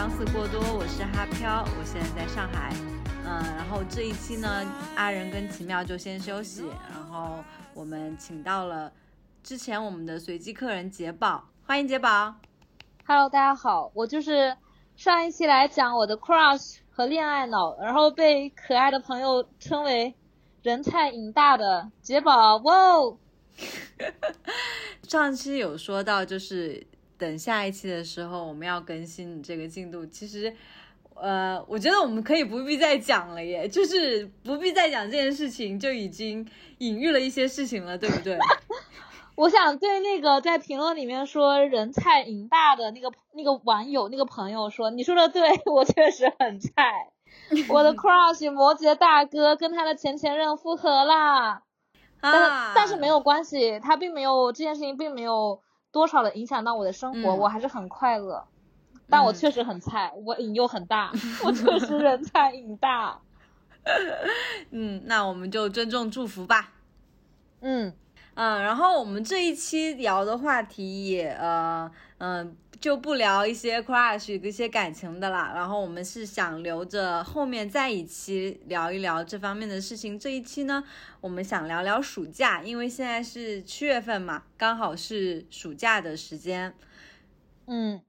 相似过多，我是哈飘，我现在在上海。嗯，然后这一期呢，阿仁跟奇妙就先休息，然后我们请到了之前我们的随机客人杰宝，欢迎杰宝。Hello，大家好，我就是上一期来讲我的 crush 和恋爱脑，然后被可爱的朋友称为人菜瘾大的杰宝。哇哦！上期有说到就是。等下一期的时候，我们要更新你这个进度。其实，呃，我觉得我们可以不必再讲了，耶，就是不必再讲这件事情，就已经隐喻了一些事情了，对不对？我想对那个在评论里面说人菜瘾大的那个那个网友那个朋友说，你说的对，我确实很菜。我的 crush 摩羯大哥跟他的前前任复合啦，但但是没有关系，他并没有这件事情并没有。多少的影响到我的生活，我还是很快乐，但我确实很菜，我瘾又很大，我确实人菜瘾大。嗯，那我们就尊重祝福吧。嗯嗯，然后我们这一期聊的话题也呃嗯。就不聊一些 crush 一些感情的啦，然后我们是想留着后面再一期聊一聊这方面的事情。这一期呢，我们想聊聊暑假，因为现在是七月份嘛，刚好是暑假的时间。嗯，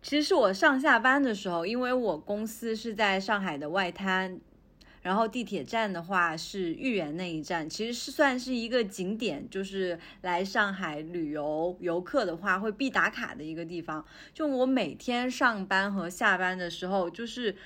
其实是我上下班的时候，因为我公司是在上海的外滩。然后地铁站的话是豫园那一站，其实是算是一个景点，就是来上海旅游游客的话会必打卡的一个地方。就我每天上班和下班的时候，就是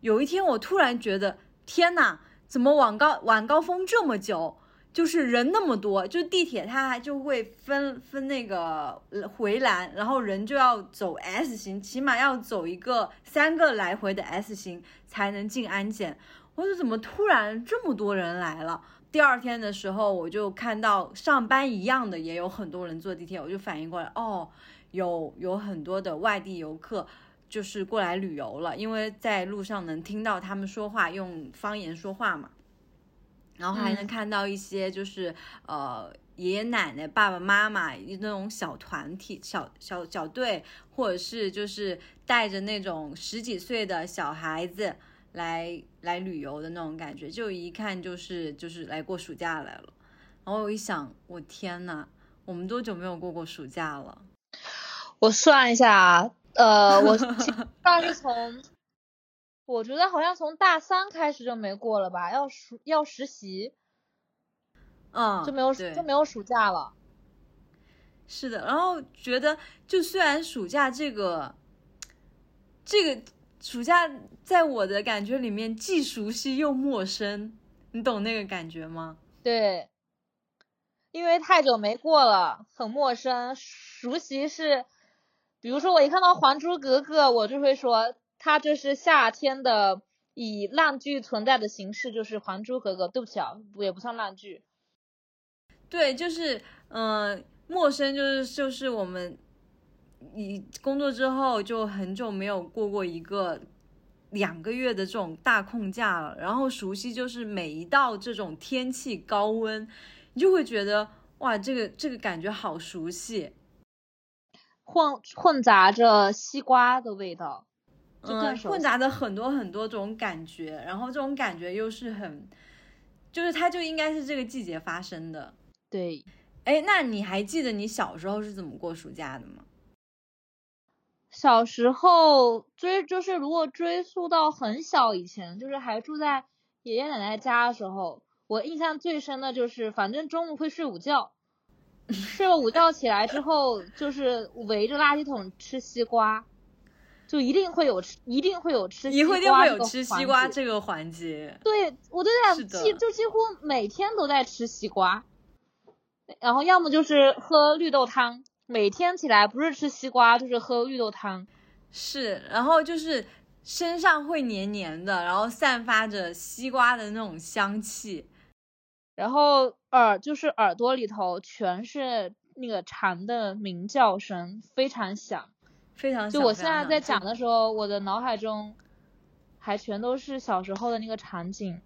有一天我突然觉得，天呐，怎么晚高晚高峰这么久，就是人那么多，就地铁它还就会分分那个回栏，然后人就要走 S 型，起码要走一个三个来回的 S 型才能进安检。我说怎么突然这么多人来了？第二天的时候，我就看到上班一样的也有很多人坐地铁，我就反应过来，哦，有有很多的外地游客就是过来旅游了，因为在路上能听到他们说话，用方言说话嘛，然后还能看到一些就是呃爷爷奶奶、爸爸妈妈那种小团体、小小小队，或者是就是带着那种十几岁的小孩子。来来旅游的那种感觉，就一看就是就是来过暑假来了。然后我一想，我天呐，我们多久没有过过暑假了？我算一下，呃，我大 是从，我觉得好像从大三开始就没过了吧，要暑要实习，嗯，就没有就没有暑假了。是的，然后觉得就虽然暑假这个这个。暑假在我的感觉里面既熟悉又陌生，你懂那个感觉吗？对，因为太久没过了，很陌生。熟悉是，比如说我一看到《还珠格格》，我就会说，它就是夏天的以烂剧存在的形式，就是《还珠格格》。对不起啊，也不算烂剧。对，就是嗯，陌生就是就是我们。你工作之后就很久没有过过一个两个月的这种大空假了，然后熟悉就是每一道这种天气高温，你就会觉得哇，这个这个感觉好熟悉，混混杂着西瓜的味道，就嗯，混杂着很多很多种感觉，然后这种感觉又是很，就是它就应该是这个季节发生的。对，哎，那你还记得你小时候是怎么过暑假的吗？小时候追就是如果追溯到很小以前，就是还住在爷爷奶奶家的时候，我印象最深的就是，反正中午会睡午觉，睡了午觉起来之后，就是围着垃圾桶吃西瓜，就一定会有吃，一定会有吃西瓜一定会有吃西瓜这个环节。对，我都在几就几乎每天都在吃西瓜，然后要么就是喝绿豆汤。每天起来不是吃西瓜就是喝绿豆汤，是，然后就是身上会黏黏的，然后散发着西瓜的那种香气，然后耳就是耳朵里头全是那个蝉的鸣叫声，非常响，非常。就我现在在讲的时候，我的脑海中还全都是小时候的那个场景。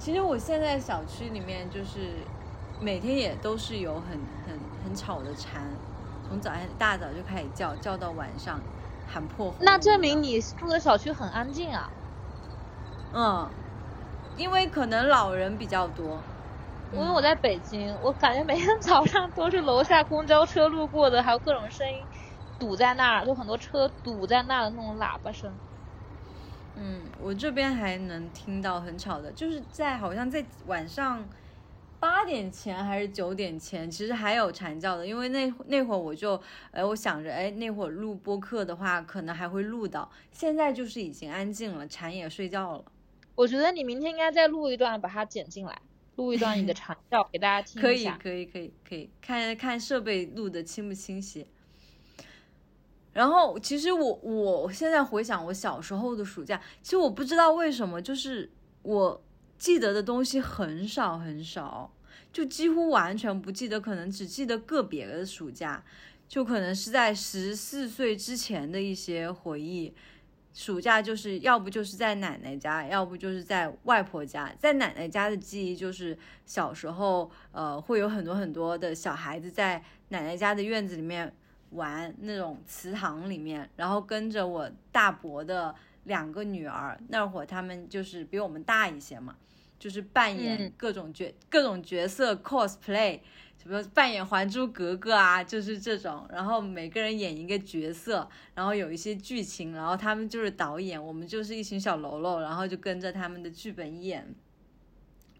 其实我现在小区里面就是每天也都是有很很很吵的蝉，从早上大早就开始叫，叫到晚上，喊破。那证明你住的小区很安静啊。嗯，因为可能老人比较多。因为我在北京，我感觉每天早上都是楼下公交车路过的，还有各种声音堵在那儿，就很多车堵在那儿的那种喇叭声。嗯，我这边还能听到很吵的，就是在好像在晚上八点前还是九点前，其实还有蝉叫的。因为那那会儿我就，哎，我想着，哎，那会儿录播客的话，可能还会录到。现在就是已经安静了，蝉也睡觉了。我觉得你明天应该再录一段，把它剪进来。录一段你的 蝉叫给大家听一下可以可以可以可以看看设备录的清不清晰。然后其实我我现在回想我小时候的暑假，其实我不知道为什么，就是我记得的东西很少很少，就几乎完全不记得，可能只记得个别的暑假，就可能是在十四岁之前的一些回忆。暑假就是要不就是在奶奶家，要不就是在外婆家。在奶奶家的记忆就是小时候，呃，会有很多很多的小孩子在奶奶家的院子里面玩那种祠堂里面，然后跟着我大伯的两个女儿，那会儿他们就是比我们大一些嘛，就是扮演各种角各种角色 cosplay。什么扮演《还珠格格》啊，就是这种，然后每个人演一个角色，然后有一些剧情，然后他们就是导演，我们就是一群小喽啰，然后就跟着他们的剧本演。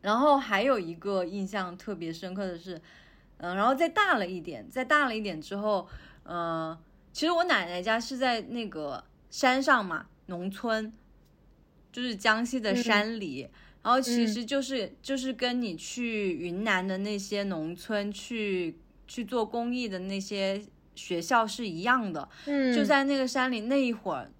然后还有一个印象特别深刻的是，嗯，然后再大了一点，再大了一点之后，嗯，其实我奶奶家是在那个山上嘛，农村，就是江西的山里。然后其实就是就是跟你去云南的那些农村去去做公益的那些学校是一样的，嗯，就在那个山里那一会儿，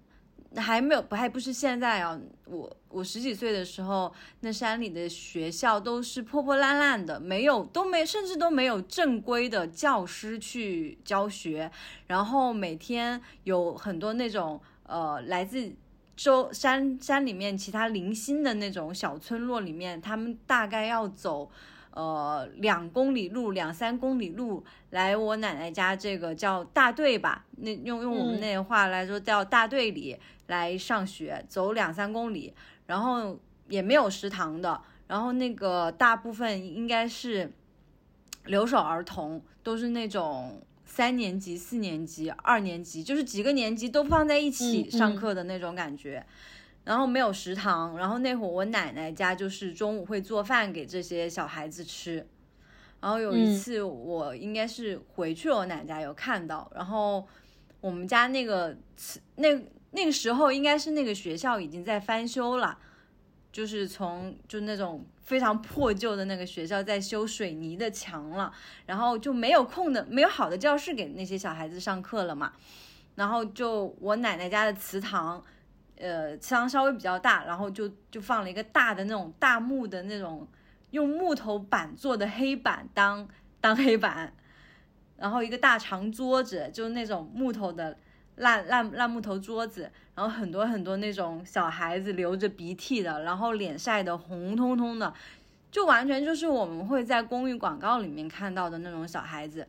还没有不还不是现在啊，我我十几岁的时候，那山里的学校都是破破烂烂的，没有都没甚至都没有正规的教师去教学，然后每天有很多那种呃来自。周山山里面其他零星的那种小村落里面，他们大概要走，呃两公里路，两三公里路来我奶奶家这个叫大队吧，那用用我们那话来说叫大队里来上学，走两三公里，然后也没有食堂的，然后那个大部分应该是留守儿童，都是那种。三年级、四年级、二年级，就是几个年级都放在一起上课的那种感觉。然后没有食堂，然后那会儿我奶奶家就是中午会做饭给这些小孩子吃。然后有一次我应该是回去了我奶奶家有看到，然后我们家那个那那个时候应该是那个学校已经在翻修了。就是从就那种非常破旧的那个学校在修水泥的墙了，然后就没有空的没有好的教室给那些小孩子上课了嘛，然后就我奶奶家的祠堂，呃，祠堂稍微比较大，然后就就放了一个大的那种大木的那种用木头板做的黑板当当黑板，然后一个大长桌子就是那种木头的。烂烂烂木头桌子，然后很多很多那种小孩子流着鼻涕的，然后脸晒得红彤彤的，就完全就是我们会在公寓广告里面看到的那种小孩子。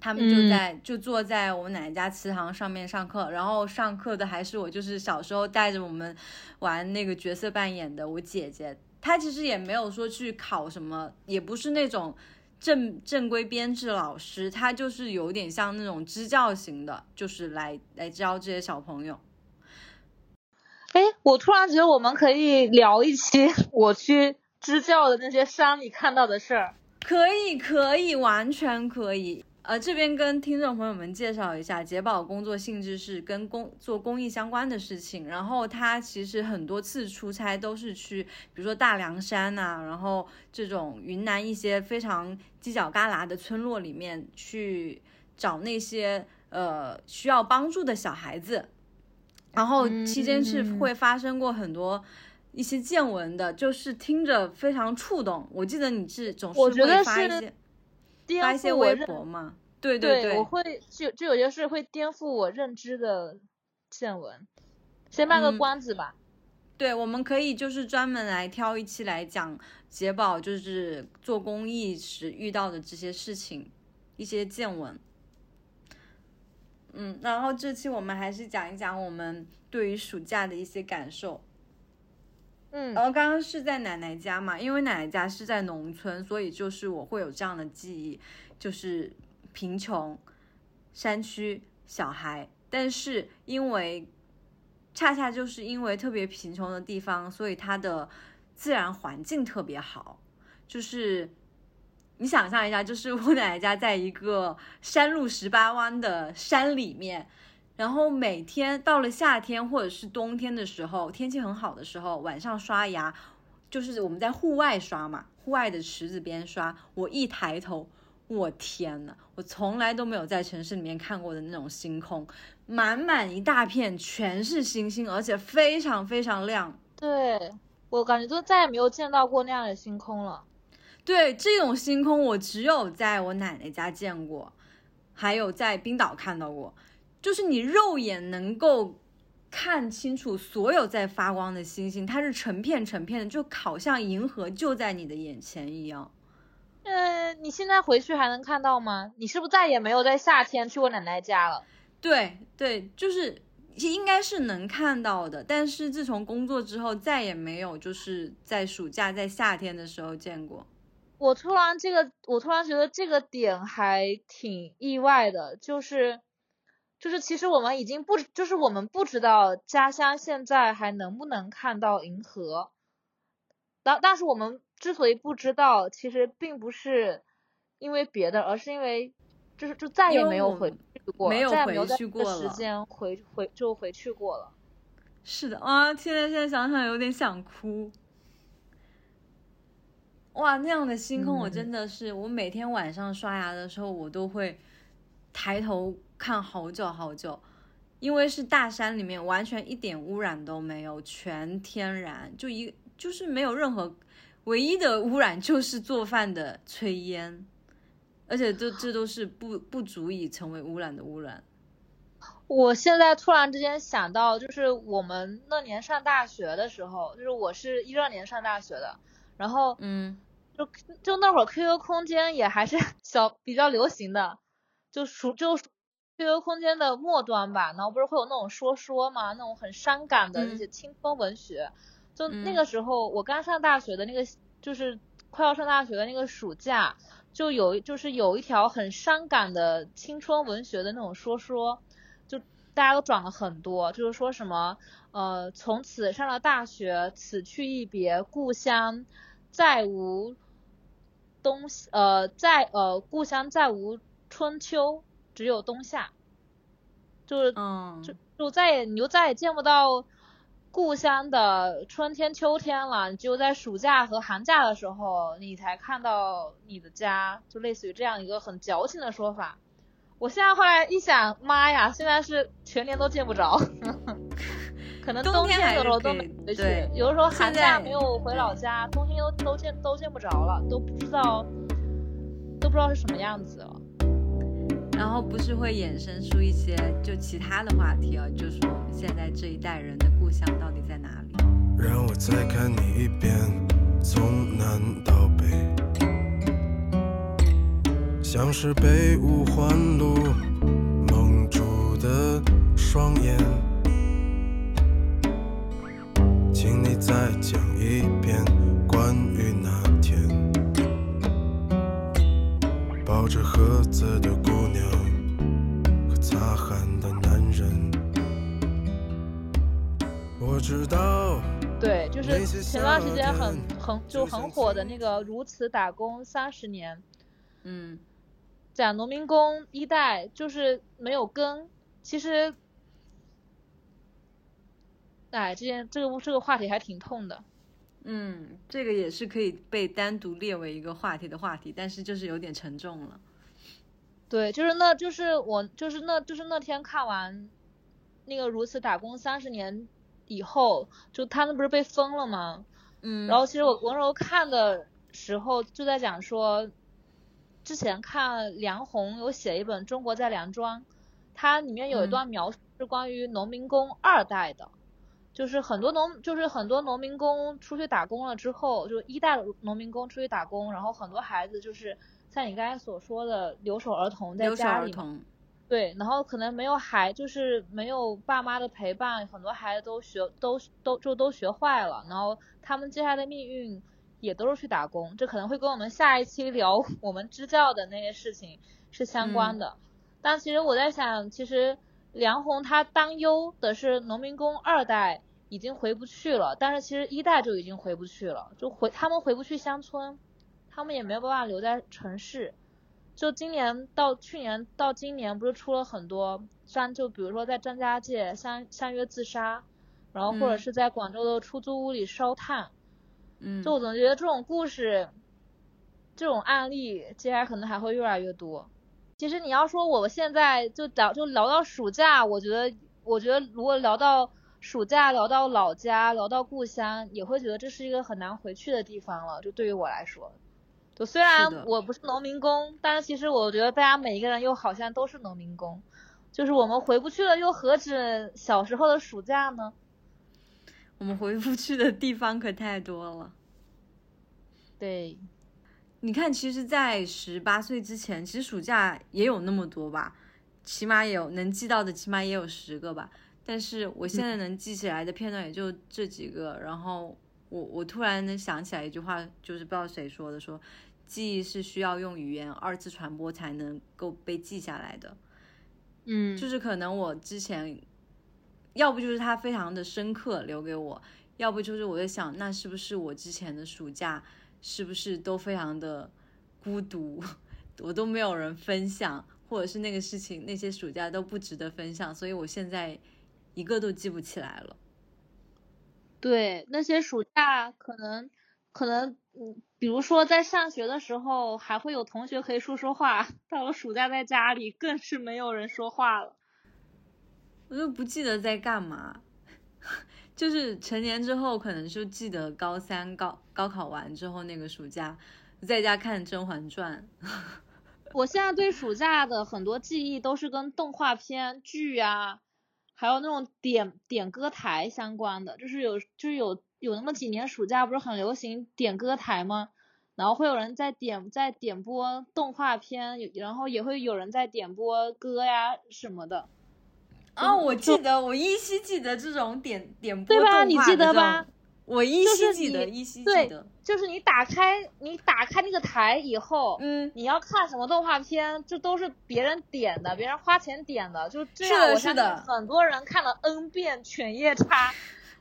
他们就在就坐在我们奶奶家祠堂上面上课，然后上课的还是我就是小时候带着我们玩那个角色扮演的我姐姐，她其实也没有说去考什么，也不是那种。正正规编制老师，他就是有点像那种支教型的，就是来来教这些小朋友。哎，我突然觉得我们可以聊一期我去支教的那些山里看到的事儿。可以，可以，完全可以。呃，这边跟听众朋友们介绍一下，杰宝工作性质是跟公做公益相关的事情。然后他其实很多次出差都是去，比如说大凉山呐，然后这种云南一些非常犄角旮旯的村落里面去找那些呃需要帮助的小孩子。然后期间是会发生过很多一些见闻的，就是听着非常触动。我记得你是总是会发一些。发一些微博嘛，对对对，我会就就有些事会颠覆我认知的见闻。先卖个关子吧。对，我们可以就是专门来挑一期来讲杰宝，就是做公益时遇到的这些事情，一些见闻。嗯，然后这期我们还是讲一讲我们对于暑假的一些感受。嗯，然后刚刚是在奶奶家嘛，因为奶奶家是在农村，所以就是我会有这样的记忆，就是贫穷、山区小孩，但是因为。恰恰就是因为特别贫穷的地方，所以它的自然环境特别好。就是你想象一下，就是我奶奶家在一个山路十八弯的山里面，然后每天到了夏天或者是冬天的时候，天气很好的时候，晚上刷牙，就是我们在户外刷嘛，户外的池子边刷，我一抬头。我天呐，我从来都没有在城市里面看过的那种星空，满满一大片全是星星，而且非常非常亮。对我感觉就再也没有见到过那样的星空了。对，这种星空我只有在我奶奶家见过，还有在冰岛看到过，就是你肉眼能够看清楚所有在发光的星星，它是成片成片的，就好像银河就在你的眼前一样。呃，你现在回去还能看到吗？你是不是再也没有在夏天去过奶奶家了？对对，就是应该是能看到的，但是自从工作之后，再也没有就是在暑假在夏天的时候见过。我突然这个，我突然觉得这个点还挺意外的，就是就是其实我们已经不，就是我们不知道家乡现在还能不能看到银河，但但是我们。之所以不知道，其实并不是因为别的，而是因为就是就再也没有回去过，没有回去过了。时间回回就回去过了。是的啊，现在现在想想有点想哭。哇，那样的星空，我真的是，我每天晚上刷牙的时候，我都会抬头看好久好久，因为是大山里面，完全一点污染都没有，全天然，就一就是没有任何。唯一的污染 就是做饭的炊烟，而且这这都是不不足以成为污染的污染。我现在突然之间想到，就是我们那年上大学的时候，就是我是一二年上大学的，然后嗯，就就那会儿 QQ 空间也还是 小比较流行的，就属就 QQ 空间的末端吧，然后不是会有那种说说嘛，那种很伤感的那些青春文学。就那个时候，我刚上大学的那个，就是快要上大学的那个暑假，就有就是有一条很伤感的青春文学的那种说说，就大家都转了很多，就是说什么呃，从此上了大学，此去一别，故乡再无冬呃再呃故乡再无春秋，只有冬夏，就是嗯，就就再也你就再也见不到。故乡的春天、秋天了，只有在暑假和寒假的时候，你才看到你的家，就类似于这样一个很矫情的说法。我现在后来一想，妈呀，现在是全年都见不着，可能冬天有时候都没回去，有的时候寒假没有回老家，冬天都都见都见不着了，都不知道都不知道是什么样子了。然后不是会衍生出一些就其他的话题啊，就是我们现在这一代人的故乡到底在哪里？让我再看你一遍，从南到北，像是被五环路蒙住的双眼，请你再讲一遍关于那抱着盒子的姑娘和。擦汗的男人，我知道。对，就是前段时间很很就很火的那个《如此打工三十年》，嗯，讲农民工一代就是没有根。其实，哎，这件这个这个话题还挺痛的。嗯，这个也是可以被单独列为一个话题的话题，但是就是有点沉重了。对，就是那，就是我，就是那，就是那天看完那个如此打工三十年以后，就他那不是被封了吗？嗯。然后其实我我那时候看的时候就在讲说，之前看梁红有写一本《中国在梁庄》，它里面有一段描述是关于农民工二代的，就是很多农，就是很多农民工出去打工了之后，就一代农民工出去打工，然后很多孩子就是像你刚才所说的留守儿童在家里对，然后可能没有孩，就是没有爸妈的陪伴，很多孩子都学都都就都学坏了，然后他们接下来的命运也都是去打工，这可能会跟我们下一期聊我们支教的那些事情是相关的。但其实我在想，其实梁红他担忧的是农民工二代已经回不去了，但是其实一代就已经回不去了，就回他们回不去乡村，他们也没有办法留在城市。就今年到去年到今年，不是出了很多像就比如说在张家界相相约自杀，然后或者嗯是在广州的出租屋里烧炭，嗯，就我总觉得这种故事，这种案例接下来可能还会越来越多。其实你要说我现在就聊就聊到暑假，我觉得我觉得如果聊到暑假，聊到老家，聊到故乡，也会觉得这是一个很难回去的地方了。就对于我来说，就虽然我不是农民工，但是其实我觉得大家每一个人又好像都是农民工，就是我们回不去了，又何止小时候的暑假呢？我们回不去的地方可太多了。对，你看，其实，在十八岁之前，其实暑假也有那么多吧，起码也有能记到的，起码也有十个吧。但是我现在能记起来的片段也就这几个。然后我我突然能想起来一句话，就是不知道谁说的，说记忆是需要用语言二次传播才能够被记下来的。嗯，就是可能我之前，要不就是它非常的深刻留给我，要不就是我在想，那是不是我之前的暑假是不是都非常的孤独，我都没有人分享，或者是那个事情那些暑假都不值得分享，所以我现在一个都记不起来了。对，那些暑假可能可能，嗯，比如说在上学的时候还会有同学可以说说话，到了暑假在家里更是没有人说话了。我就不记得在干嘛，就是成年之后可能就记得高三高高考完之后那个暑假，在家看《甄嬛传》。我现在对暑假的很多记忆都是跟动画片、剧啊，还有那种点点歌台相关的，就是有就是有有那么几年暑假不是很流行点歌台吗？然后会有人在点在点播动画片，然后也会有人在点播歌呀什么的。哦，我记得，我依稀记得这种点点播对吧你记动画的这得吧种？我依就是稀记得，你依稀记得。就是你打开你打开那个台以后，嗯，你要看什么动画片，这都是别人点的，别人花钱点的，就这样。我相信的是的很多人看了 N 遍《犬夜叉》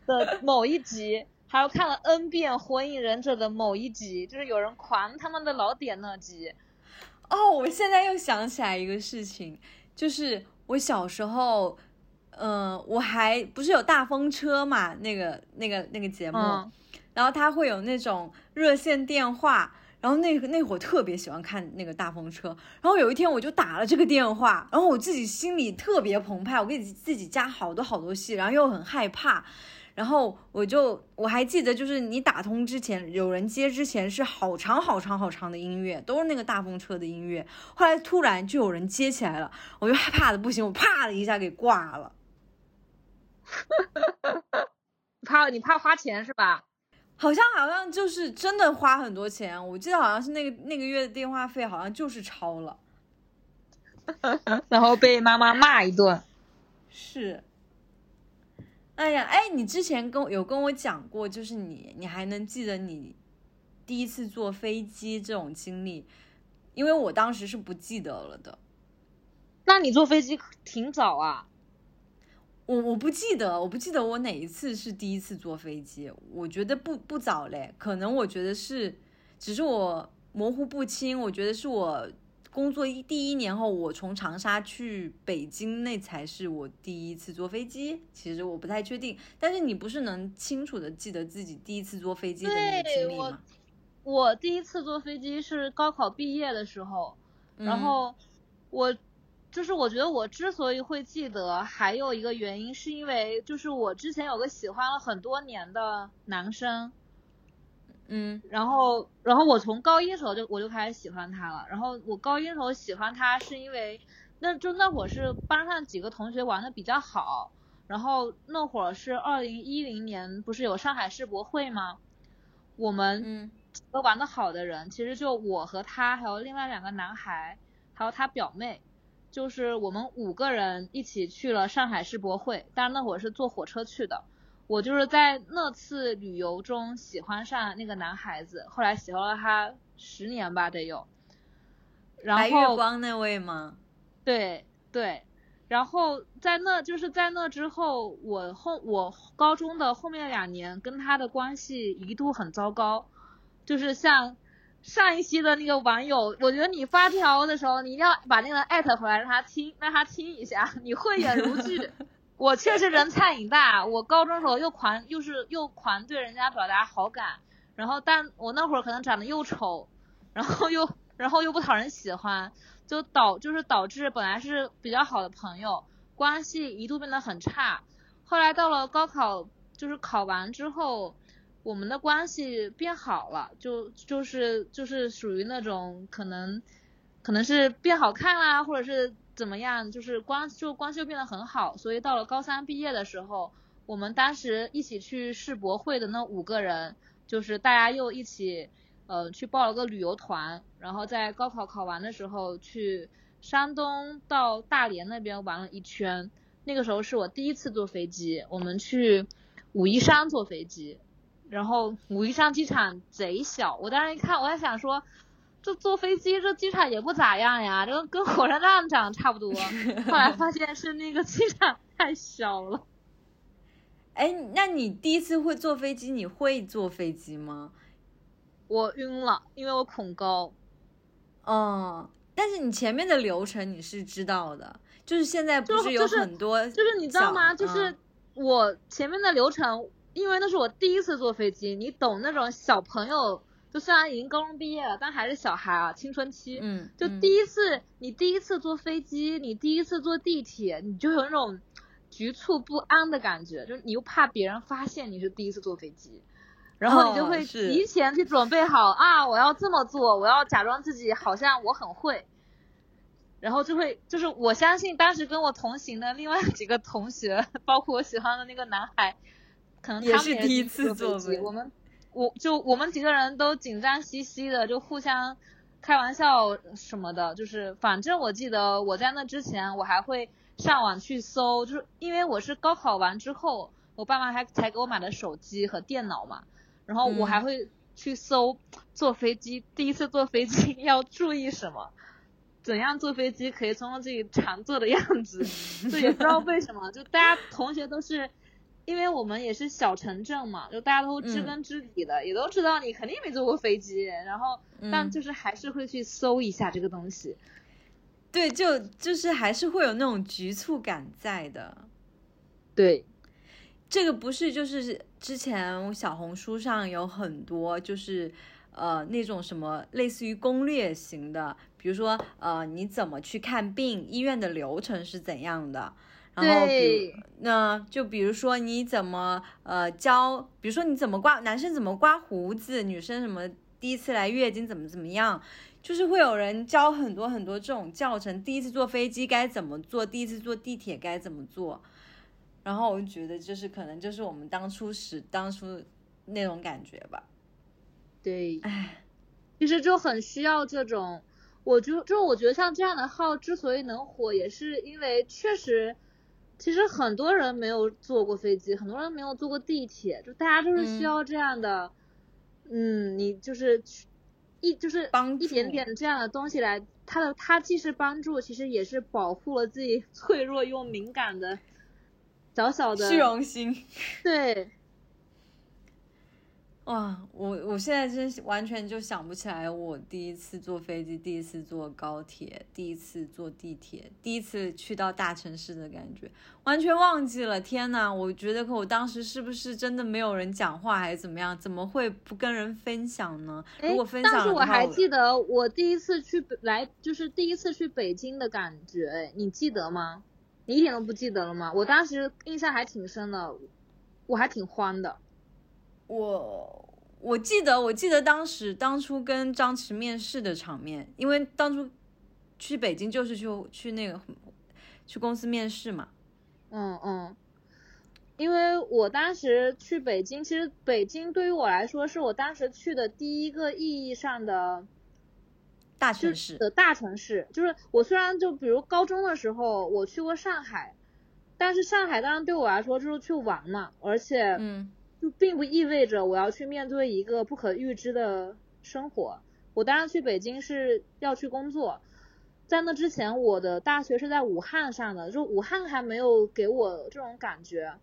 的 某一集，还有看了 N 遍《火影忍者》的某一集，就是有人狂他们的老点那集。哦，我现在又想起来一个事情，就是我小时候，嗯、我还不是有大风车嘛，那个那个那个节目，嗯。然后它会有那种热线电话，然后那个那会儿特别喜欢看那个大风车，然后有一天我就打了这个电话，然后我自己心里特别澎湃，我给自己加好多好多戏，然后又很害怕，然后我就我还记得，就是你打通之前，有人接之前是好长好长好长的音乐，都是那个大风车的音乐，后来突然就有人接起来了，我就害怕的不行，我啪的一下给挂了。怕你怕花钱是吧？好像好像就是真的花很多钱，我记得好像是那个那个月的电话费好像就是超了。然后被妈妈骂一顿。是。哎呀，哎，你之前跟有跟我讲过，就是你你还能记得你第一次坐飞机这种经历，因为我当时是不记得了的。那你坐飞机挺早啊？我我不记得，我不记得我哪一次是第一次坐飞机。我觉得不不早嘞，可能我觉得是，只是我模糊不清。我觉得是我工作一第一年后，我从长沙去北京，那才是我第一次坐飞机。其实我不太确定，但是你不是能清楚的记得自己第一次坐飞机的那个经历吗？我第一次坐飞机是高考毕业的时候，然嗯后我就是我觉得我之所以会记得，还有一个原因是因为就是我之前有个喜欢了很多年的男生，嗯然后然后我从高一的时候就我就开始喜欢他了，然后我高一的时候喜欢他是因为那就那会儿是班上几个同学玩的比较好。然后那会儿是二零一零年，不是有上海世博会吗？我们嗯都玩的好的人，其实就我和他，还有另外两个男孩，还有他表妹，就是我们五个人一起去了上海世博会。但是那会儿是坐火车去的。我就是在那次旅游中喜欢上那个男孩子，后来喜欢了他十年吧，得有。然白月后光那位吗？对对，然后在那就是在那之后，我后我高中的后面两年跟他的关系一度很糟糕，就是像上一期的那个网友，我觉得你发条的时候，你一定要把那个艾特回来让他听，让他听一下，你慧眼如炬。我确实人菜瘾大，我高中时候又狂又是又狂对人家表达好感，然后但我那会儿可能长得又丑，然后又然后又不讨人喜欢，就导就是导致本来是比较好的朋友，关系一度变得很差。后来到了高考，就是考完之后，我们的关系变好了，就就是就是属于那种可能可能是变好看啦，或者是怎么样，就是关就关系就变得很好。所以到了高三毕业的时候，我们当时一起去世博会的那五个人，就是大家又一起呃去报了个旅游团，然后在高考考完的时候去山东到大连那边玩了一圈。那个时候是我第一次坐飞机，我们去武夷山坐飞机，然后武夷山机场贼小，我当时一看，我在想说，这坐飞机这机场也不咋样呀，这个跟火车站长得差不多。后来发现是那个机场太小了。哎，那你第一次会坐飞机，你会坐飞机吗？我晕了，因为我恐高。嗯，但是你前面的流程你是知道的，就是现在不是有很多小，就是你知道吗？就是嗯我前面的流程，因为那是我第一次坐飞机，你懂那种小朋友，就虽然已经高中毕业了，但还是小孩啊，青春期。嗯，就嗯。第一次，你第一次坐飞机，你第一次坐地铁，你就有那种局促不安的感觉，就是你又怕别人发现你是第一次坐飞机，然后你就会提前去准备好、啊，我要这么做，我要假装自己好像我很会，然后就会就是我相信当时跟我同行的另外几个同学，包括我喜欢的那个男孩，可能也他是第一次坐飞机，我们我就我们几个人都紧张兮兮的，就互相开玩笑什么的，就是反正我记得我在那之前我还会上网去搜，就是因为我是高考完之后，我爸妈还才给我买的手机和电脑嘛，然后我还嗯会去搜坐飞机，第一次坐飞机 要注意什么。怎样坐飞机可以做到自己常坐的样子？就也不知道为什么，就大家同学都是，因为我们也是小城镇嘛，就大家都知嗯根知底的，也都知道你肯定没坐过飞机，然后但嗯就是还是会去搜一下这个东西。对，就就是还是会有那种局促感在的。对，这个不是就是之前小红书上有很多就是呃那种什么类似于攻略型的，比如说呃你怎么去看病，医院的流程是怎样的，然后比如对那就比如说你怎么呃教，比如说你怎么刮，男生怎么刮胡子，女生什么第一次来月经怎么怎么样，就是会有人教很多很多这种教程，第一次坐飞机该怎么做，第一次坐地铁该怎么做。然后我就觉得，就是可能就是我们当初时当初那种感觉吧。对，唉，其实就很需要这种，我就就我觉得像这样的号之所以能火，也是因为确实，其实很多人没有坐过飞机，很多人没有坐过地铁，就大家都是需嗯要这样的，嗯，你就是去一就是帮一点点这样的东西来，它的它既是帮助，其实也是保护了自己脆弱又敏感的小小的虚荣心，对。哇，我我现在真是完全就想不起来，我第一次坐飞机，第一次坐高铁，第一次坐地铁，第一次去到大城市的感觉，完全忘记了。天呐，我觉得可我当时是不是真的没有人讲话，还是怎么样？怎么会不跟人分享呢？如果分享但是我还记得我第一次去北来，就是第一次去北京的感觉，哎，你记得吗？你一点都不记得了吗？我当时印象还挺深的，我还挺慌的。我我记得，我记得当时当初跟张弛面试的场面，因为当初去北京就是去去那个去公司面试嘛。嗯嗯，因为我当时去北京，其实北京对于我来说是我当时去的第一个意义上的大城市的大城市。就是我虽然就比如高中的时候我去过上海，但是上海当然对我来说就是去玩嘛，而且嗯就并不意味着我要去面对一个不可预知的生活。我当时去北京是要去工作，在那之前我的大学是在武汉上的，就武汉还没有给我这种感觉。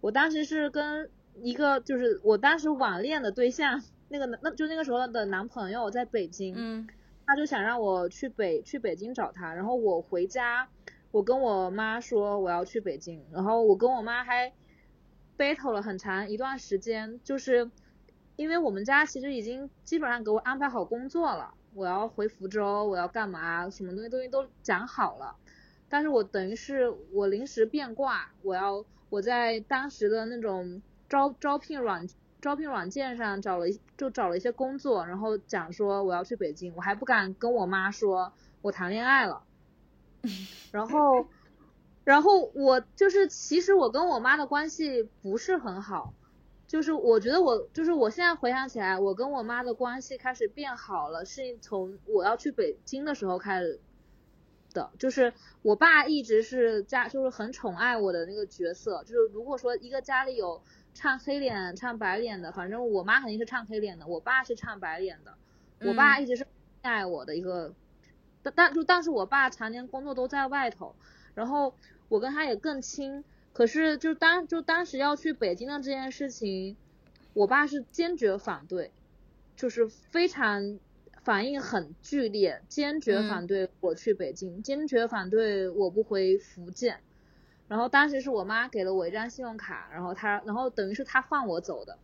我当时是跟一个就是我当时网恋的对象，那个那就那个时候的男朋友在北京，嗯他就想让我去北去北京找他，然后我回家，我跟我妈说我要去北京，然后我跟我妈还 battle 了很长一段时间，就是因为我们家其实已经基本上给我安排好工作了，我要回福州，我要干嘛，什么东西东西都讲好了，但是我等于是我临时变卦，我要我在当时的那种招招聘软招聘软件上找了就找了一些工作，然后讲说我要去北京，我还不敢跟我妈说我谈恋爱了，然后然后我就是其实我跟我妈的关系不是很好，就是我觉得我就是我现在回想起来，我跟我妈的关系开始变好了，是从我要去北京的时候开始的。就是我爸一直是家就是很宠爱我的那个角色，就是如果说一个家里有唱黑脸唱白脸的，反正我妈肯定是唱黑脸的，我爸是唱白脸的。我爸一直是爱我的一个，但但就但是我爸常年工作都在外头，然后我跟他也更亲。可是就当就当时要去北京的这件事情，我爸是坚决反对，就是非常反应很剧烈，坚决嗯反对我去北京，坚决反对我不回福建。然后当时是我妈给了我一张信用卡，然后他然后等于是他放我走的，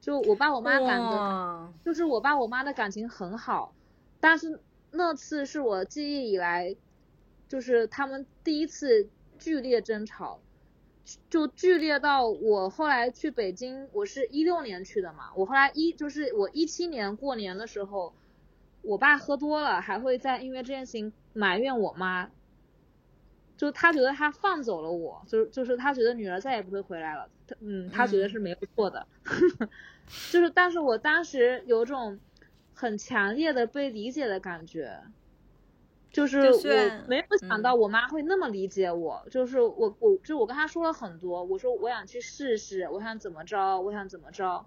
就我爸我妈感觉就是我爸我妈的感情很好，但是那次是我记忆以来，就是他们第一次剧烈争吵，就剧烈到我后来去北京，我是一六年去的嘛，我后来一就是我一七年过年的时候，我爸喝多了，还会在因为这件事情埋怨我妈。就他觉得他放走了我，就是就是他觉得女儿再也不会回来了，他嗯，他觉得是没有错的，就是但是我当时有种很强烈的被理解的感觉，就是我没有想到我妈会那么理解我，就是我我就我跟她说了很多，我说我想去试试，我想怎么着，我想怎么着，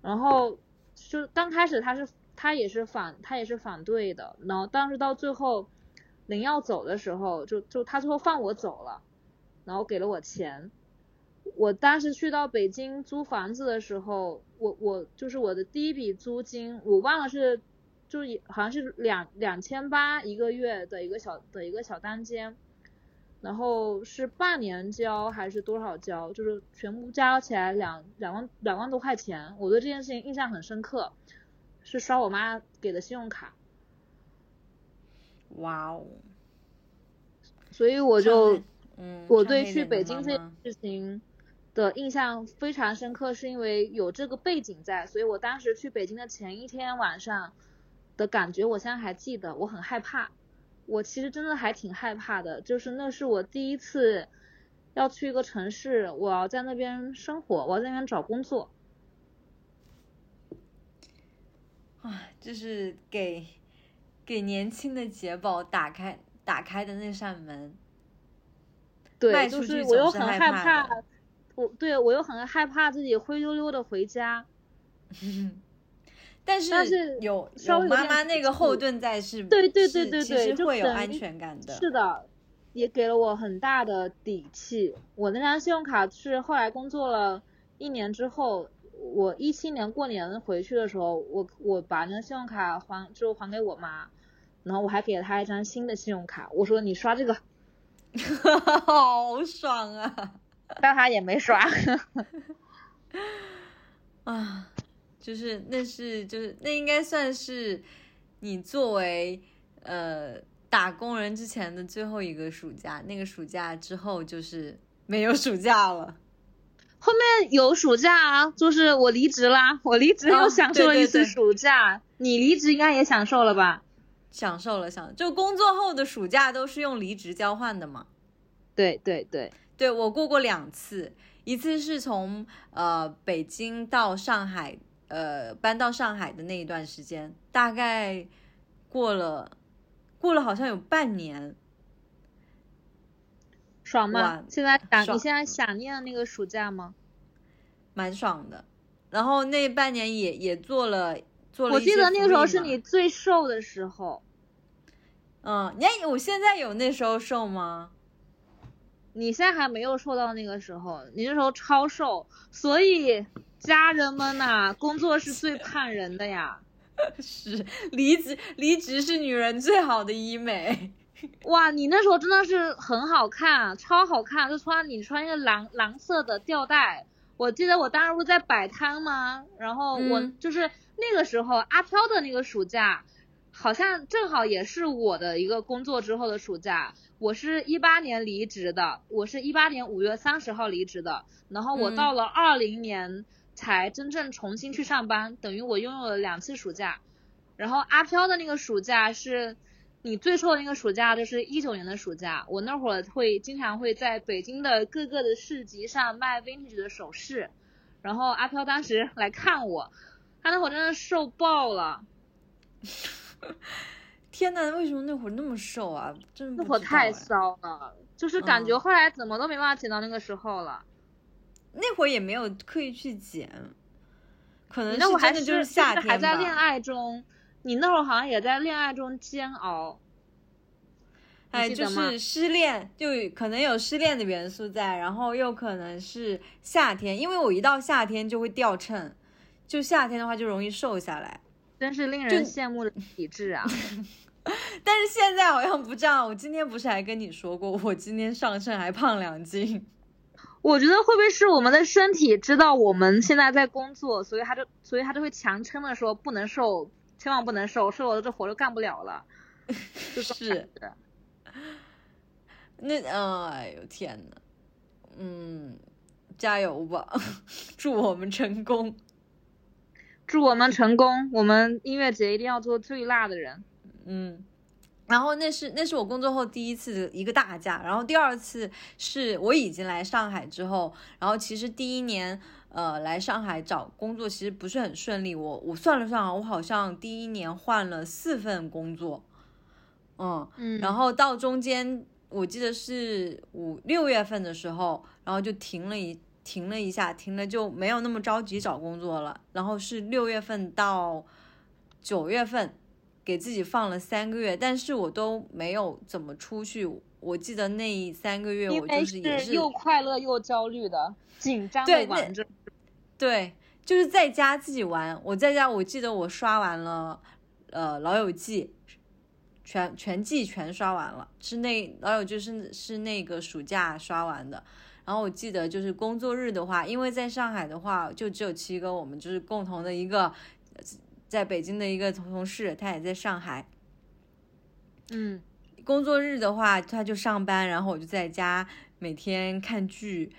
然后就刚开始她是她也是反她也是反对的，然后但是到最后临要走的时候，就就他最后放我走了，然后给了我钱。我当时去到北京租房子的时候，我我就是我的第一笔租金，我忘了是，就是也好像是两两千八一个月的一个小的一个小单间，然后是半年交还是多少交，就是全部加起来两两万两万多块钱，我对这件事情印象很深刻，是刷我妈给的信用卡，哇哦，所以我就嗯，我对去北京这件事情的印象非常深刻，是因为有这个背景在，所以我当时去北京的前一天晚上的感觉，我现在还记得，我很害怕，我其实真的还挺害怕的，就是那是我第一次要去一个城市，我要在那边生活，我要在那边找工作，啊，就是给给年轻的杰宝打开打开的那扇门。对，就是我又很害怕，我对我又很害怕自己灰溜溜的回家，但是但是有妈妈那个后盾在是，对对是对对其对会有安全感的。是的，也给了我很大的底气。我那张信用卡是后来工作了一年之后，我一七年过年回去的时候，我我把那个信用卡还就还给我妈，然后我还给了她一张新的信用卡，我说你刷这个，好爽啊！但她也没刷。啊，就是那是就是那应该算是你作为呃打工人之前的最后一个暑假，那个暑假之后就是没有暑假了。后面有暑假啊，就是我离职啦，我离职哦又享受了一次对对对暑假。你离职应该也享受了吧？享受了享，就工作后的暑假都是用离职交换的嘛。对对对，对我过过两次，一次是从呃北京到上海，呃搬到上海的那一段时间，大概过了过了好像有半年，爽吗？现在想你现在想念那个暑假吗？蛮爽的。然后那半年也也做了做了我记得那个时候是你最瘦的时候，嗯，你看我现在有那时候瘦吗？你现在还没有瘦到那个时候，你那时候超瘦，所以家人们呐、工作是最盼人的呀。是离职，离职是女人最好的医美。哇，你那时候真的是很好看，超好看，就穿你穿一个蓝蓝色的吊带。我记得我当时不是在摆摊吗？然后我嗯就是那个时候阿飘的那个暑假，好像正好也是我的一个工作之后的暑假。我是一八年离职的，我是一八年五月三十号离职的，然后我嗯到了二零年才真正重新去上班，等于我拥有了两次暑假。然后阿飘的那个暑假是你最瘦的那个暑假，就是一九年的暑假。我那会儿会经常会在北京的各个的市集上卖 vintage 的首饰，然后阿飘当时来看我，他那会儿真的瘦爆了，天呐，为什么那会儿那么瘦啊？真的那会儿太骚了，就是感觉嗯后来怎么都没办法减到那个时候了。那会儿也没有刻意去减，可能是真的就是夏天还在恋。爱中，你那会儿好像也在恋爱中煎熬。你哎，就是失恋，就可能有失恋的元素在，然后又可能是夏天，因为我一到夏天就会掉秤，就夏天的话就容易瘦下来。真是令人羡慕的体质啊！但是现在好像不这样，我今天不是还跟你说过，我今天上秤还胖两斤。我觉得会不会是我们的身体知道我们现在在工作，所以他就所以他就会强撑的说不能瘦，千万不能瘦，瘦了这活就干不了了。是那，嗯哎呦天呐，嗯，加油吧，祝我们成功。祝我们成功，我们音乐节一定要做最辣的人。嗯，然后那是那是我工作后第一次的一个大假，然后第二次是我已经来上海之后，然后其实第一年呃来上海找工作其实不是很顺利，我我算了算啊，我好像第一年换了四份工作，嗯，嗯。然后到中间我记得是五六月份的时候，然后就停了一停了一下，停了就没有那么着急找工作了。然后是六月份到九月份，给自己放了三个月，但是我都没有怎么出去。我记得那三个月我就是也是又快乐又焦虑的，紧张的玩着。对，就是在家自己玩。我在家，我记得我刷完了，呃，《老友记》全全季全刷完了，是那《老友就》是是那个暑假刷完的。然后我记得就是工作日的话，因为在上海的话就只有七个，我们就是共同的一个，呃在北京的一个同事，他也在上海。嗯，工作日的话，他就上班，然后我就在家每天看剧，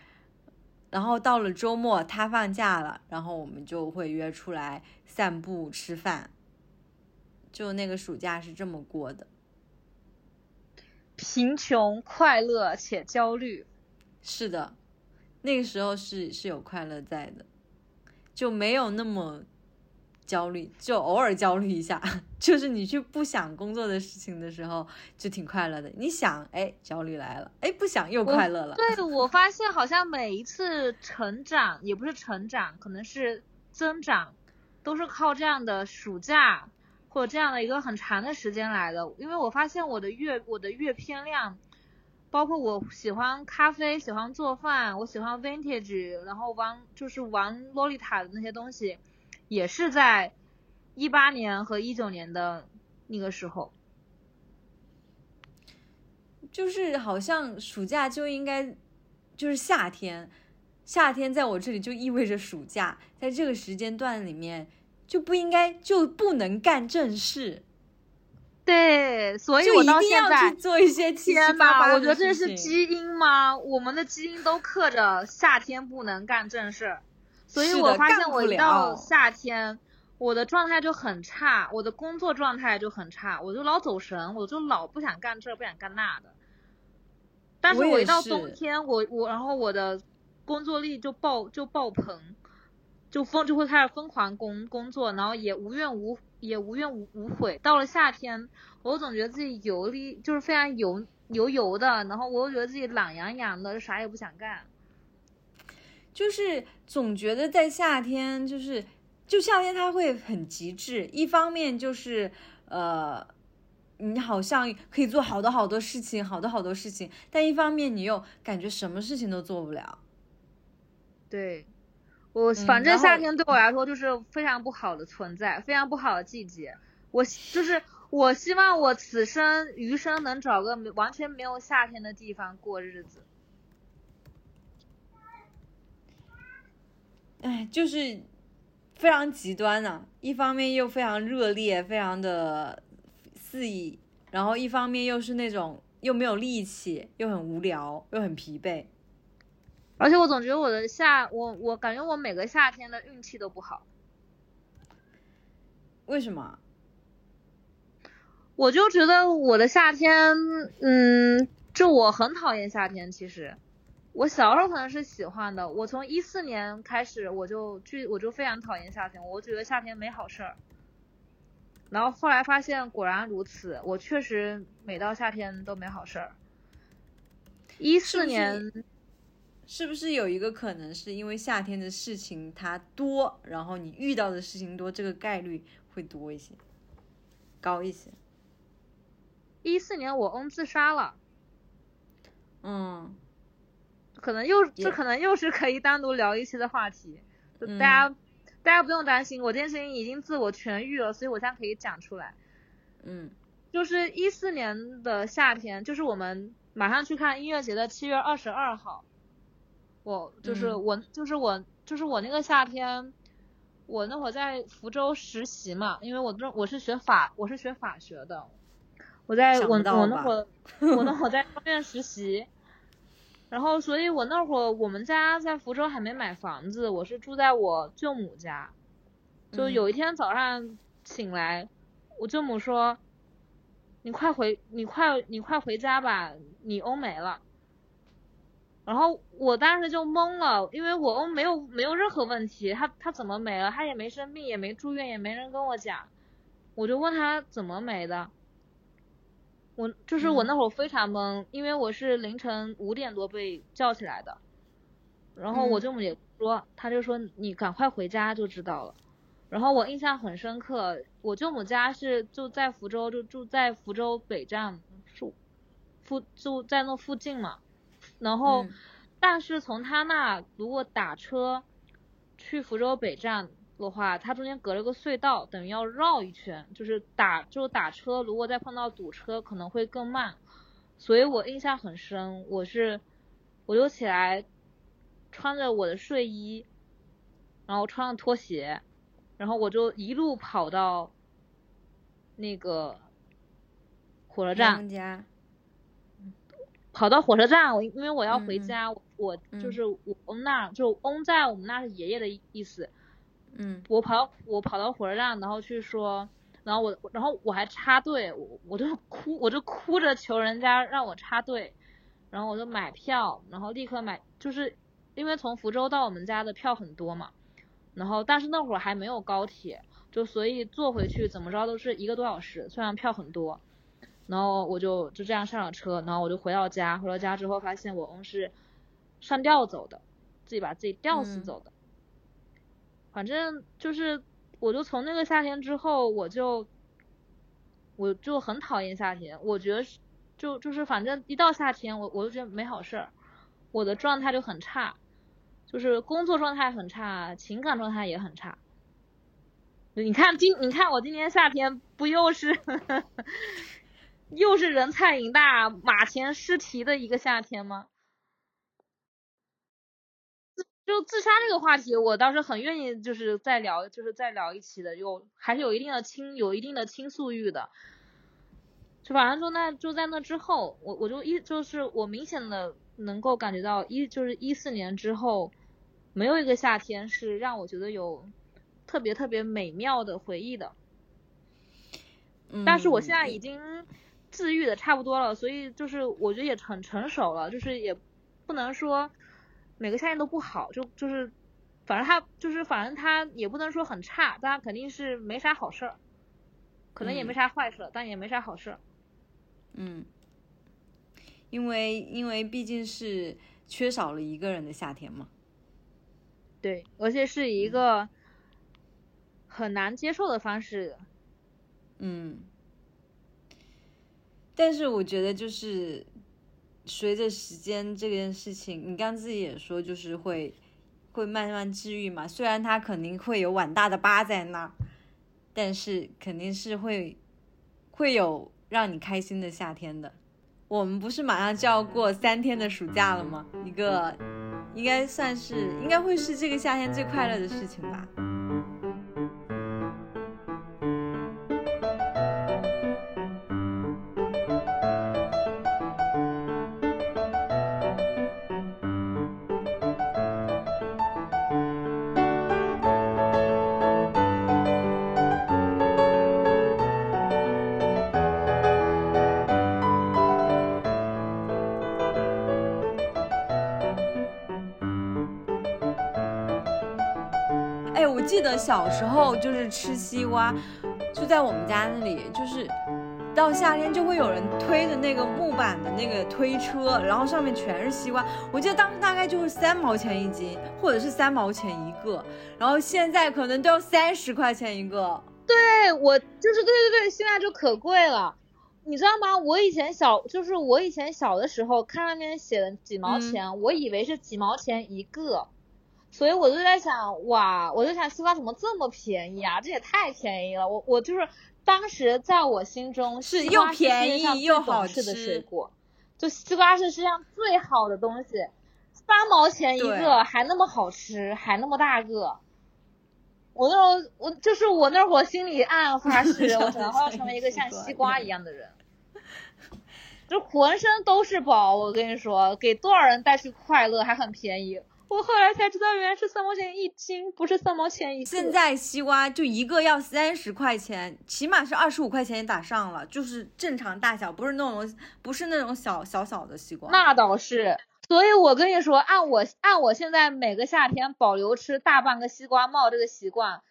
然后到了周末他放假了，然后我们就会约出来散步吃饭。就那个暑假是这么过的，贫穷、快乐且焦虑。是的，那个时候是是有快乐在的，就没有那么焦虑，就偶尔焦虑一下，就是你去不想工作的事情的时候，就挺快乐的。你想，哎，焦虑来了，哎，不想又快乐了。对，我发现好像每一次成长，也不是成长，可能是增长，都是靠这样的暑假或者这样的一个很长的时间来的。因为我发现我的阅我的阅片量，包括我喜欢咖啡，喜欢做饭，我喜欢 vintage，然后玩就是玩洛丽塔的那些东西，也是在一八年和一九年的那个时候。就是好像暑假就应该就是夏天，夏天在我这里就意味着暑假，在这个时间段里面就不应该就不能干正事，对，所以就我一定要到现在去做一些七七天八八的我觉得这是基因吗？我们的基因都刻着夏天不能干正事，所以我发现我一到夏天，我的状态就很差，我的工作状态就很差，我就老走神，我就老不想干这不想干那的。但是我一到冬天，我我然后我的工作力就爆就爆棚，就疯就会开始疯狂工工作，然后也无怨无也无怨无无悔。到了夏天，我总觉得自己油腻，就是非常油油油的，然后我又觉得自己懒洋洋的，啥也不想干。就是总觉得在夏天，就是就夏天它会很极致，一方面就是呃，你好像可以做好多好多事情，好多好多事情，但一方面你又感觉什么事情都做不了。对，我嗯反正夏天对我来说就是非常不好的存在，非常不好的季节。我就是我希望我此生余生能找个完全没有夏天的地方过日子。哎，就是非常极端呐、一方面又非常热烈，非常的肆意，然后一方面又是那种又没有力气，又很无聊，又很疲惫。而且我总觉得我的夏，我我感觉我每个夏天的运气都不好。为什么？我就觉得我的夏天，嗯，就我很讨厌夏天。其实，我小时候可能是喜欢的。我从一四年开始，我就巨我就非常讨厌夏天，我觉得夏天没好事儿。然后后来发现果然如此，我确实每到夏天都没好事儿。一四年，是不是有一个可能是因为夏天的事情它多，然后你遇到的事情多，这个概率会多一些，高一些？一四年我翁自杀了，嗯可能又这可能又是可以单独聊一期的话题，就嗯。大家、大家不用担心，我这件事情已经自我痊愈了，所以我现在可以讲出来。嗯。就是一四年的夏天，就是我们马上去看音乐节的七月二十二号，我就是嗯。我、就是我就是我那个夏天，我那会儿在福州实习嘛，因为我那我是学法我是学法学的，我在我我那会儿我那会儿在医院实习，然后所以我那会儿我们家在福州还没买房子，我是住在我舅母家，就嗯有一天早上醒来，我舅母说。你快回，你快你快回家吧，你欧没了。然后我当时就懵了，因为我欧没有没有任何问题，他他怎么没了？他也没生病，也没住院，也没人跟我讲。我就问他怎么没的。我就是我嗯那会儿非常懵，因为我是凌晨五点多被叫起来的。然后我嗯舅母也说，他就说你赶快回家就知道了。然后我印象很深刻，我舅母家是就在福州，就住在福州北站附附就在那附近嘛。然后，嗯但是从他那如果打车去福州北站的话，它中间隔了个隧道，等于要绕一圈，就是打就打车，如果再碰到堵车可能会更慢。所以我印象很深，我是我就起来穿着我的睡衣，然后穿上拖鞋，然后我就一路跑到那个火车站，家，跑到火车站，我因为我要回家，我我就嗯是我翁那儿，就翁在我们那是爷爷的意意思。嗯我跑我跑到火车站，然后去说，然后我然后我还插队，我我就哭，我就哭着求人家让我插队，然后我就买票，然后立刻买，就是因为从福州到我们家的票很多嘛，然后但是那会儿还没有高铁，就所以坐回去怎么着都是一个多小时，虽然票很多，然后我就就这样上了车，然后我就回到家，回到家之后发现我翁是上吊走的，自己把自己吊死嗯走的。反正就是，我就从那个夏天之后，我就我就很讨厌夏天。我觉得就就是反正一到夏天，我我就觉得没好事儿，我的状态就很差，就是工作状态很差，情感状态也很差。你看今你看我今年夏天不又是 又是人菜瘾大、马前失蹄的一个夏天吗？就自杀这个话题，我倒是很愿意，就是再聊，就是再聊一期的，有还是有一定的倾，有一定的倾诉欲的。就反正就那就在那之后，我我就一就是我明显的能够感觉到一就是一四年之后，没有一个夏天是让我觉得有特别特别美妙的回忆的。嗯，但是我现在已经治愈的差不多了，所以就是我觉得也很成熟了，就是也不能说每个夏天都不好，就就是，反正他就是反正他也不能说很差，但它肯定是没啥好事儿，可能也没嗯啥坏事儿，但也没啥好事儿。嗯，因为因为毕竟是缺少了一个人的夏天嘛。对，而且是以一个很难接受的方式。嗯，但是我觉得就是随着时间这件事情，你刚自己也说，就是会会慢慢治愈嘛。虽然它肯定会有碗大的疤在那，但是肯定是会会有让你开心的夏天的。我们不是马上就要过三天的暑假了吗？一个应该算是应该会是这个夏天最快乐的事情吧。小时候就是吃西瓜，就在我们家那里，就是到夏天就会有人推着那个木板的那个推车，然后上面全是西瓜。我记得当时大概就是三毛钱一斤，或者是三毛钱一个，然后现在可能都要三十块钱一个。对，我就是对对对，现在就可贵了。你知道吗？我以前小，就是我以前小的时候看上面写的几毛嗯钱，我以为是几毛钱一个，所以我就在想，哇，我就想西瓜怎么这么便宜啊？这也太便宜了。我我就是当时在我心中，是又便宜又好吃的水果，就西瓜是世界上最好的东西，三毛钱一个，还那么好吃，还那么大个。我那时候，我就是我那会儿心里暗暗发誓，我想要成为一个像西瓜一样的人，就浑身都是宝。我跟你说，给多少人带去快乐，还很便宜。我后来才知道，原来是三毛钱一斤，不是三毛钱一个。现在西瓜就一个要三十块钱，起码是二十五块钱也打上了，就是正常大小，不是那种不是那种小小小的西瓜。那倒是，所以我跟你说，按我按我现在每个夏天保留吃大半个西瓜帽这个习惯，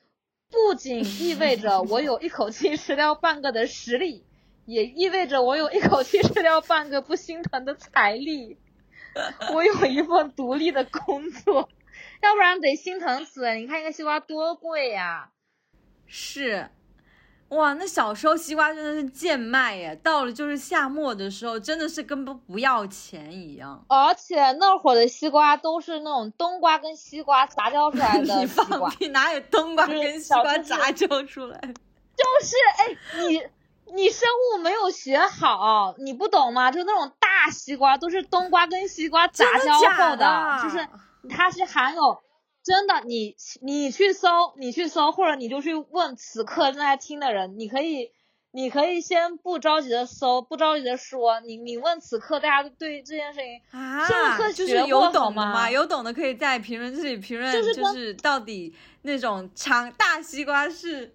不仅意味着我有一口气吃掉半个的实力，也意味着我有一口气吃掉半个不心疼的财力。我有一份独立的工作，要不然得心疼死。你看一个西瓜多贵呀、是，哇，那小时候西瓜真的是贱卖耶，到了就是夏末的时候，真的是根本不要钱一样。而且那会儿的西瓜都是那种冬瓜跟西瓜杂交出来的你西瓜，放屁，哪有冬瓜跟西瓜杂交出来？就是哎，你你生物没有学好，你不懂吗？就那种大西瓜都是冬瓜跟西瓜杂交后的就是它是含有真的，你你去搜，你去搜，或者你就去问此刻正在听的人，你可以。你可以先不着急的搜，不着急的说，你你问此刻大家对这件事情啊，生物课就是有懂的吗吗？有懂的可以在评论区里评论，就是到底那种长大西瓜是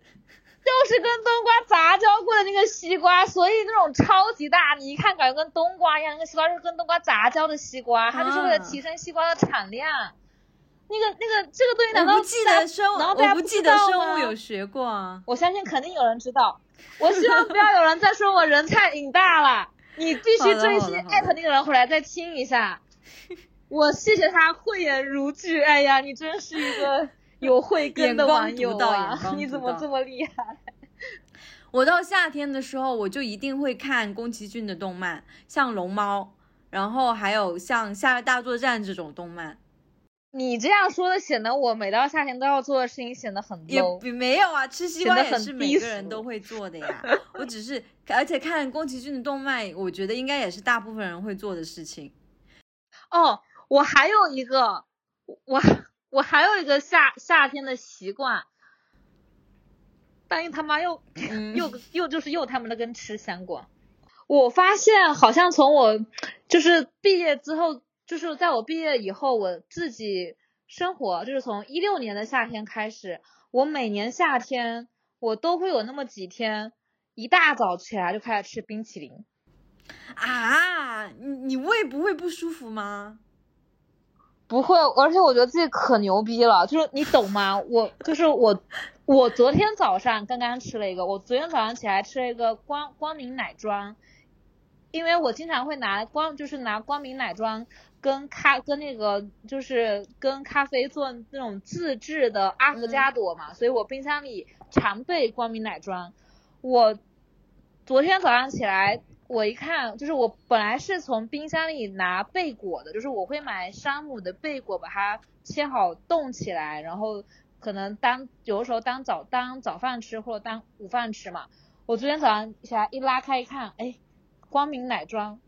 就是跟冬瓜杂交过的那个西瓜，所以那种超级大，你一看感觉跟冬瓜一样，那个西瓜是跟冬瓜杂交的西瓜，它就是为了啊提升西瓜的产量。那个那个这个东西难道不记得生物，家不我不记得生物有学过啊。我相信肯定有人知道。我希望不要有人再说我人菜瘾大了，你必须好的追星好的好的艾特那个人回来再听一下。我谢谢他慧眼如炬，哎呀，你真是一个有慧根的网友啊！你怎么这么厉害？我到夏天的时候，我就一定会看宫崎骏的动漫，像龙猫，然后还有像《夏日大作战》这种动漫，你这样说的，显得我每到夏天都要做的事情显得很也 low。也没有啊，吃西瓜也是每个人都会做的呀。我只是，而且看宫崎骏的动漫，我觉得应该也是大部分人会做的事情。哦，我还有一个，我我还有一个夏夏天的习惯，但又他妈又嗯 又又就是又他妈的跟吃相关。我发现好像从我就是毕业之后，就是在我毕业以后，我自己生活就是从一六年的夏天开始，我每年夏天我都会有那么几天，一大早起来就开始吃冰淇淋。啊，你你胃不会不舒服吗？不会，而且我觉得自己可牛逼了，就是你懂吗？我就是我，我昨天早上刚刚吃了一个，我昨天早上起来吃了一个光光明奶庄，因为我经常会拿光就是拿光明奶庄跟咖跟那个就是跟咖啡做那种自制的阿芙加朵嘛，所以我冰箱里常备光明奶庄。我昨天早上起来。我一看，就是我本来是从冰箱里拿贝果的，就是我会买山姆的贝果，把它切好冻起来，然后可能当有的时候当早当早饭吃或者当午饭吃嘛。我昨天早上起来一拉开一看，哎，光明奶庄，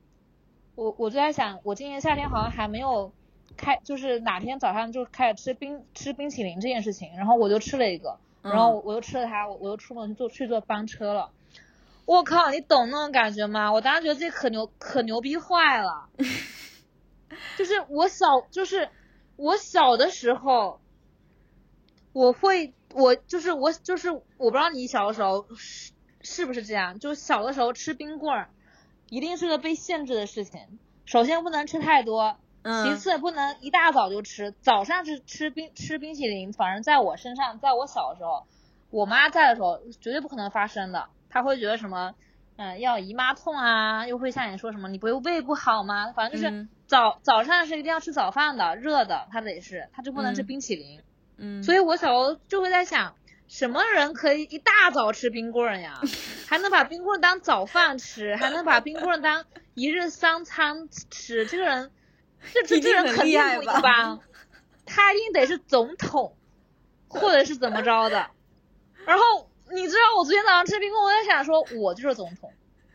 我我就在想，我今年夏天好像还没有开，就是哪天早上就开始吃冰吃冰淇淋这件事情，然后我就吃了一个，然后我又吃了它，我我又出门坐去坐班车了。我靠，你懂那种感觉吗？我当时觉得自己可牛可牛逼坏了，就是我小就是我小的时候，我会我就是我就是我不知道你小的时候是是不是这样，就小的时候吃冰棍儿，一定是个被限制的事情。首先不能吃太多，其次不能一大早就吃，早上是吃冰吃冰淇淋，反正在我身上，在我小的时候，我妈在的时候绝对不可能发生的。他会觉得什么，嗯，要姨妈痛啊，又会像你说什么，你不会胃不好吗？反正就是早早上是一定要吃早饭的，热的，他得是，他就不能吃冰淇淋。嗯，所以我小时候就会在想，什么人可以一大早吃冰棍儿呀？还能把冰棍当早饭吃，还能把冰棍当一日三餐吃？这个人，这这这人肯定不一般，他一定得是总统，或者是怎么着的，然后。你知道我昨天早上吃冰棍，我在想说，我就是总统，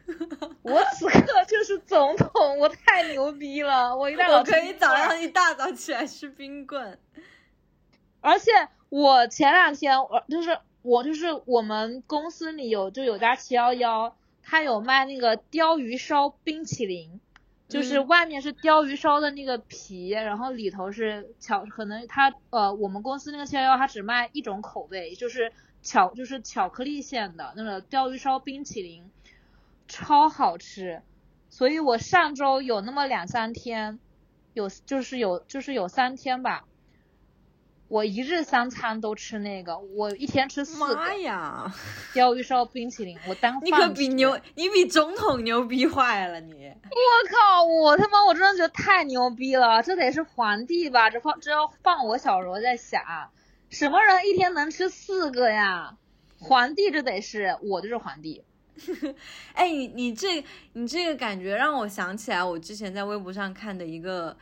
我此刻就是总统，我太牛逼了！我一大早可以早上一大早起来吃冰棍，而且我前两天我就是我就是我们公司里有就有家七幺幺，他有卖那个鲷鱼烧冰淇淋，就是外面是鲷鱼烧的那个皮，然后里头是巧，可能它呃我们公司那个七幺幺它只卖一种口味，就是。巧就是巧克力馅的那个鲷鱼烧冰淇淋，超好吃，所以我上周有那么两三天，有就是有就是有三天吧，我一日三餐都吃那个，我一天吃四个。妈呀！鲷鱼烧冰淇淋，我当你可比牛，你比总统牛逼坏了你！我靠，我他妈我真的觉得太牛逼了，这得是皇帝吧？这放这要放我小时候在想。什么人一天能吃四个呀？皇帝这得是我就是皇帝。哎，你你这你这个感觉让我想起来，我之前在微博上看的一个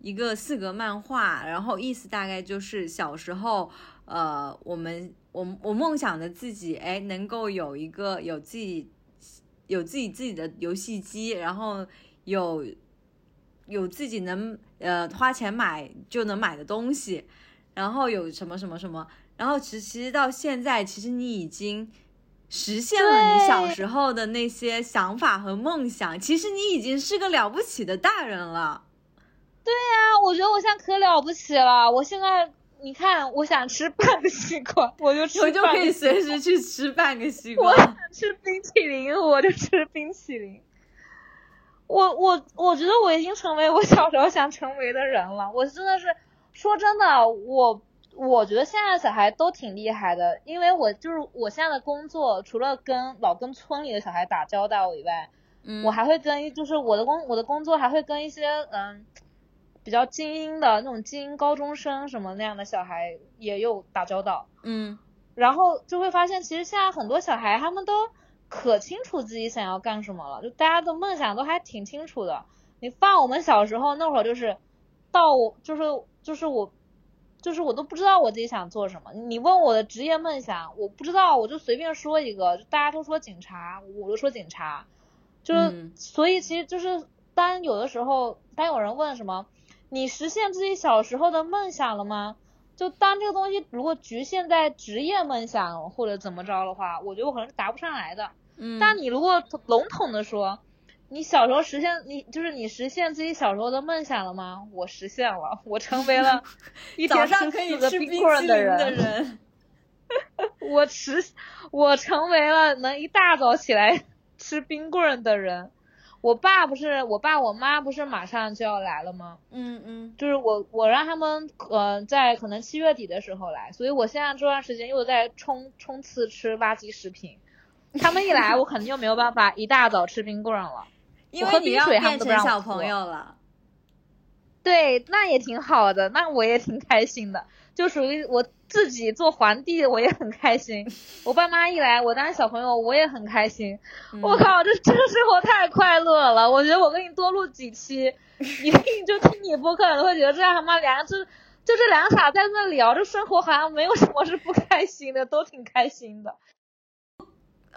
一个四格漫画，然后意思大概就是小时候，呃，我们我我梦想的自己，哎，能够有一个有自己有自己自己的游戏机，然后有有自己能呃花钱买就能买的东西。然后有什么什么什么，然后其其实到现在，其实你已经实现了你小时候的那些想法和梦想。其实你已经是个了不起的大人了。对呀，我觉得我现在可了不起了。我现在你看，我想吃半个西瓜，我就吃，我就可以随时去吃半个西瓜。我想吃冰淇淋，我就吃冰淇淋。我我我觉得我已经成为我小时候想成为的人了。我真的是。说真的，我我觉得现在小孩都挺厉害的，因为我就是我现在的工作，除了跟老跟村里的小孩打交道以外，嗯，我还会跟就是我的工我的工作还会跟一些嗯比较精英的那种精英高中生什么那样的小孩也有打交道，嗯，然后就会发现其实现在很多小孩他们都可清楚自己想要干什么了，就大家的梦想都还挺清楚的。你放我们小时候那会儿就是到我就是。就是我，就是我都不知道我自己想做什么。你问我的职业梦想，我不知道，我就随便说一个。大家都说警察，我就说警察。就是，所以其实就是当有的时候，当有人问什么，你实现自己小时候的梦想了吗？就当这个东西如果局限在职业梦想或者怎么着的话，我觉得我可能是答不上来的。嗯。但你如果笼统的说。你小时候实现你就是你实现自己小时候的梦想了吗？我实现了，我成为了 一天吃四个冰棍的人。我实我成为了能一大早起来 吃冰棍的人。我爸不是我爸我妈不是马上就要来了吗？嗯嗯，就是我我让他们呃在可能七月底的时候来，所以我现在这段时间又在冲冲刺吃垃圾食品。他们一来，我肯定就没有办法一大早吃冰棍了。因为你要变成小朋友了。对，那也挺好的，那我也挺开心的，就属于我自己做皇帝，我也很开心。我爸妈一来，我当小朋友，我也很开心。我靠，这这个生活太快乐了！我觉得我跟你多录几期，一定就听你播客的会觉得这样他妈两个就就这两傻在那聊，这生活好像没有什么是不开心的，都挺开心的。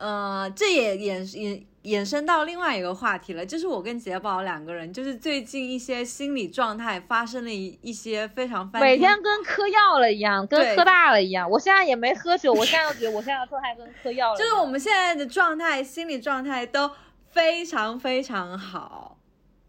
呃，这也衍衍衍生到另外一个话题了，就是我跟杰宝两个人，就是最近一些心理状态发生了一一些非常每天跟嗑药了一样，跟喝大了一样。我现在也没喝酒，我现在觉得我现在的状态跟嗑药了。就是我们现在的状态，心理状态都非常非常好。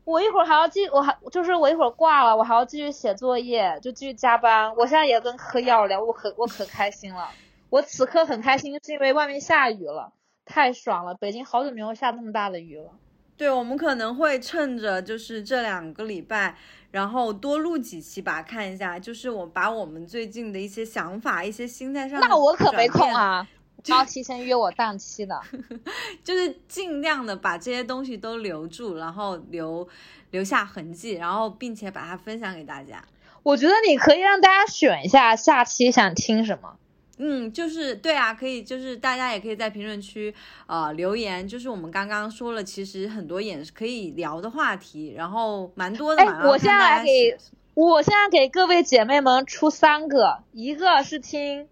我一会儿还要继，我还就是我一会儿挂了，我还要继续写作业，就继续加班。我现在也跟嗑药了，我可我可开心了。我此刻很开心，是因为外面下雨了。太爽了！北京好久没有下那么大的雨了。对，我们可能会趁着就是这两个礼拜，然后多录几期吧，看一下，就是我把我们最近的一些想法、一些心态上。那我可没空啊，要提前约我档期的。就是尽量的把这些东西都留住，然后留留下痕迹，然后并且把它分享给大家。我觉得你可以让大家选一下下期想听什么。嗯，就是对啊，可以，就是大家也可以在评论区呃留言，就是我们刚刚说了，其实很多也是可以聊的话题，然后蛮多的。哎，我现在给，我现在给各位姐妹们出三个，一个是听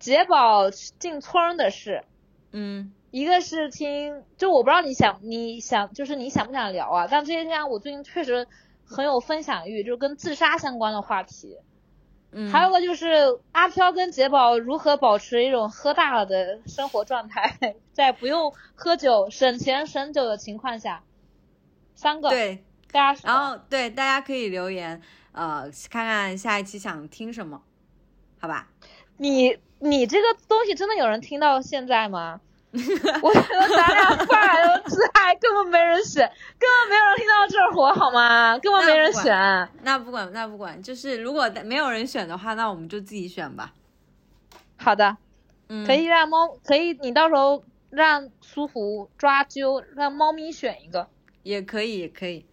杰宝进村的事，嗯，一个是听，就我不知道你想你想就是你想不想聊啊？但这些天我最近确实很有分享欲，就是跟自杀相关的话题。还有个就是阿飘跟杰宝如何保持一种喝大了的生活状态，在不用喝酒、省钱省酒的情况下，三个对大家，然后对大家可以留言，呃，看看下一期想听什么，好吧？你你这个东西真的有人听到现在吗？我觉得咱俩发来的自嗨根本没人选，根本没有人听到这儿火，好吗？根本没人选。那不管，那不管，就是如果没有人选的话，那我们就自己选吧。好的，嗯，可以让猫，可以你到时候让苏湖抓阄，让猫咪选一个，也可以，也可以。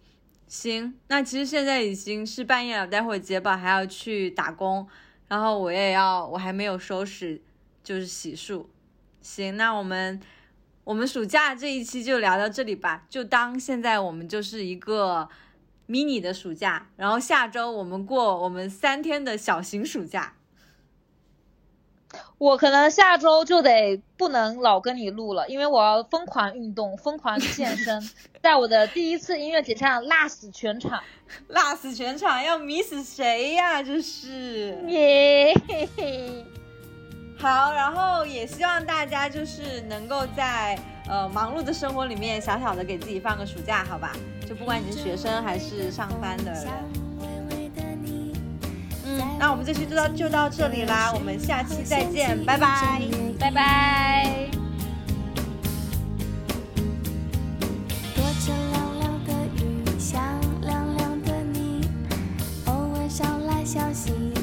行，那其实现在已经是半夜了，待会儿杰宝还要去打工，然后我也要，我还没有收拾，就是洗漱。行，那我们我们暑假这一期就聊到这里吧，就当现在我们就是一个 mini 的暑假，然后下周我们过我们三天的小型暑假。我可能下周就得不能老跟你录了，因为我要疯狂运动，疯狂健身，在我的第一次音乐节上辣死全场，辣死全场，要迷死谁呀？这是耶。好，然后也希望大家就是能够在呃忙碌的生活里面，小小的给自己放个暑假，好吧？就不管你是学生还是上班的人。嗯，那我们这期就到就到这里啦，我们下期再见，拜拜，拜拜。躲着凉凉的雨，想凉凉的你，偶尔捎来消息。